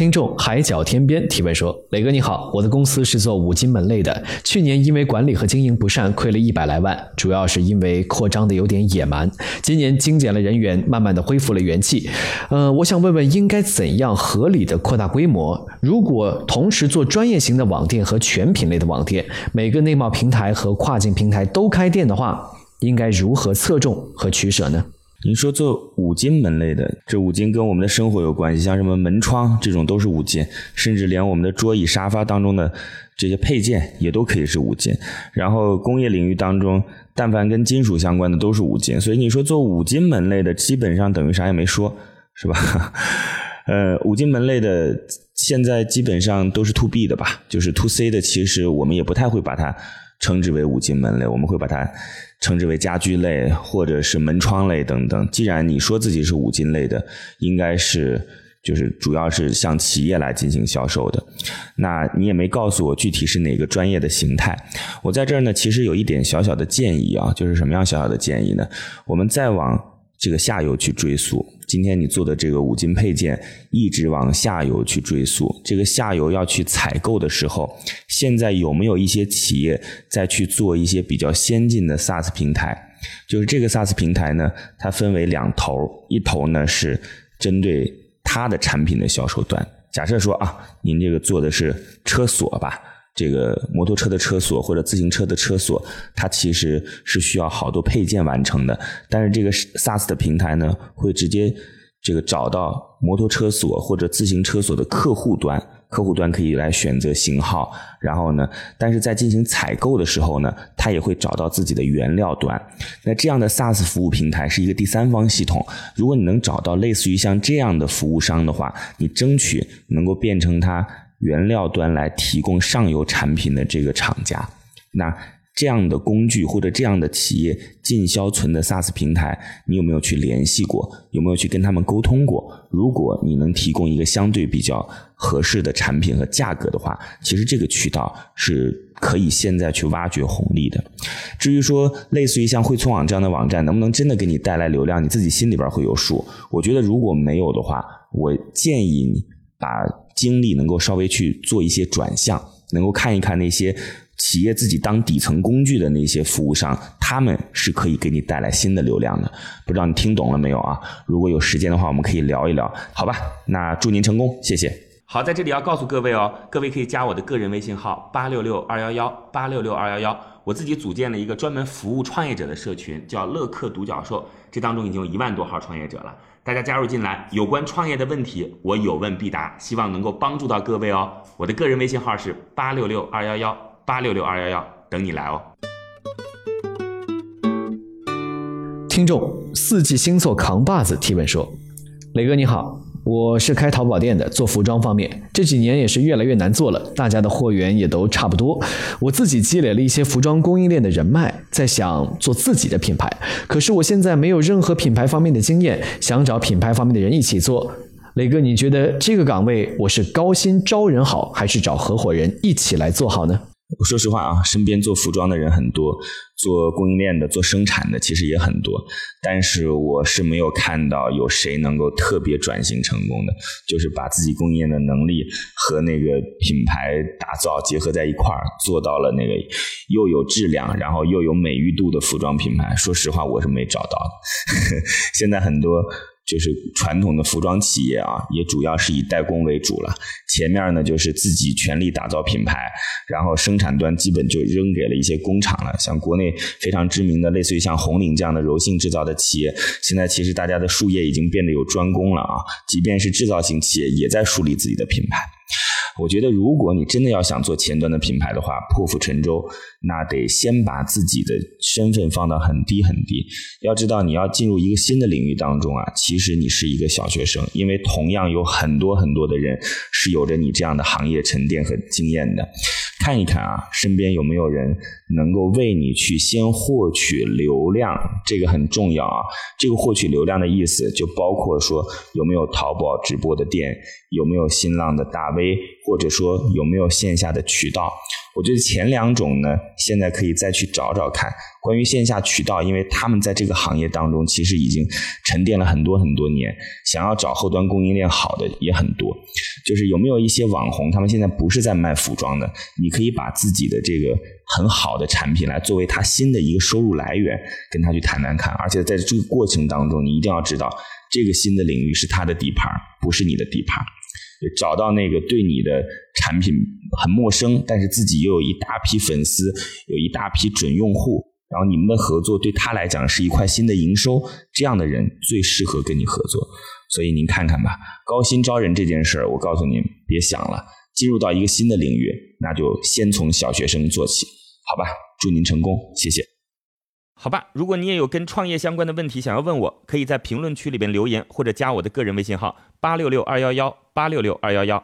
听众海角天边提问说：“磊哥你好，我的公司是做五金门类的，去年因为管理和经营不善，亏了一百来万，主要是因为扩张的有点野蛮。今年精简了人员，慢慢的恢复了元气。呃，我想问问，应该怎样合理的扩大规模？如果同时做专业型的网店和全品类的网店，每个内贸平台和跨境平台都开店的话，应该如何侧重和取舍呢？”您说做五金门类的，这五金跟我们的生活有关系，像什么门窗这种都是五金，甚至连我们的桌椅沙发当中的这些配件也都可以是五金。然后工业领域当中，但凡跟金属相关的都是五金。所以你说做五金门类的，基本上等于啥也没说，是吧？呃，五金门类的现在基本上都是 to B 的吧，就是 to C 的，其实我们也不太会把它称之为五金门类，我们会把它。称之为家居类或者是门窗类等等。既然你说自己是五金类的，应该是就是主要是向企业来进行销售的。那你也没告诉我具体是哪个专业的形态。我在这儿呢，其实有一点小小的建议啊，就是什么样小小的建议呢？我们再往这个下游去追溯。今天你做的这个五金配件，一直往下游去追溯，这个下游要去采购的时候，现在有没有一些企业在去做一些比较先进的 SaaS 平台？就是这个 SaaS 平台呢，它分为两头，一头呢是针对它的产品的销售端。假设说啊，您这个做的是车锁吧。这个摩托车的车锁或者自行车的车锁，它其实是需要好多配件完成的。但是这个 SaaS 的平台呢，会直接这个找到摩托车锁或者自行车锁的客户端，客户端可以来选择型号。然后呢，但是在进行采购的时候呢，它也会找到自己的原料端。那这样的 SaaS 服务平台是一个第三方系统。如果你能找到类似于像这样的服务商的话，你争取能够变成它。原料端来提供上游产品的这个厂家，那这样的工具或者这样的企业进销存的 SaaS 平台，你有没有去联系过？有没有去跟他们沟通过？如果你能提供一个相对比较合适的产品和价格的话，其实这个渠道是可以现在去挖掘红利的。至于说类似于像汇聪网这样的网站，能不能真的给你带来流量，你自己心里边会有数。我觉得如果没有的话，我建议你把。精力能够稍微去做一些转向，能够看一看那些企业自己当底层工具的那些服务商，他们是可以给你带来新的流量的。不知道你听懂了没有啊？如果有时间的话，我们可以聊一聊，好吧？那祝您成功，谢谢。好，在这里要告诉各位哦，各位可以加我的个人微信号八六六二幺幺八六六二幺幺，我自己组建了一个专门服务创业者的社群，叫乐客独角兽，这当中已经有一万多号创业者了。大家加入进来，有关创业的问题，我有问必答，希望能够帮助到各位哦。我的个人微信号是八六六二幺幺八六六二幺幺，等你来哦。听众四季星座扛把子提问说：“磊哥你好。”我是开淘宝店的，做服装方面，这几年也是越来越难做了，大家的货源也都差不多。我自己积累了一些服装供应链的人脉，在想做自己的品牌，可是我现在没有任何品牌方面的经验，想找品牌方面的人一起做。磊哥，你觉得这个岗位我是高薪招人好，还是找合伙人一起来做好呢？我说实话啊，身边做服装的人很多，做供应链的、做生产的其实也很多，但是我是没有看到有谁能够特别转型成功的，就是把自己供应链的能力和那个品牌打造结合在一块儿，做到了那个又有质量，然后又有美誉度的服装品牌。说实话，我是没找到的。现在很多。就是传统的服装企业啊，也主要是以代工为主了。前面呢，就是自己全力打造品牌，然后生产端基本就扔给了一些工厂了。像国内非常知名的，类似于像红岭这样的柔性制造的企业，现在其实大家的术业已经变得有专攻了啊。即便是制造型企业，也在树立自己的品牌。我觉得，如果你真的要想做前端的品牌的话，破釜沉舟，那得先把自己的身份放到很低很低。要知道，你要进入一个新的领域当中啊，其实你是一个小学生，因为同样有很多很多的人是有着你这样的行业沉淀和经验的。看一看啊，身边有没有人能够为你去先获取流量，这个很重要啊。这个获取流量的意思，就包括说有没有淘宝直播的店，有没有新浪的大 V，或者说有没有线下的渠道。我觉得前两种呢，现在可以再去找找看。关于线下渠道，因为他们在这个行业当中其实已经沉淀了很多很多年，想要找后端供应链好的也很多。就是有没有一些网红，他们现在不是在卖服装的，你可以把自己的这个很好的产品来作为他新的一个收入来源，跟他去谈谈看。而且在这个过程当中，你一定要知道，这个新的领域是他的底盘，不是你的底盘。找到那个对你的产品很陌生，但是自己又有一大批粉丝，有一大批准用户，然后你们的合作对他来讲是一块新的营收，这样的人最适合跟你合作。所以您看看吧，高薪招人这件事儿，我告诉您，别想了。进入到一个新的领域，那就先从小学生做起，好吧？祝您成功，谢谢。好吧，如果你也有跟创业相关的问题想要问我，可以在评论区里边留言，或者加我的个人微信号八六六二幺幺八六六二幺幺。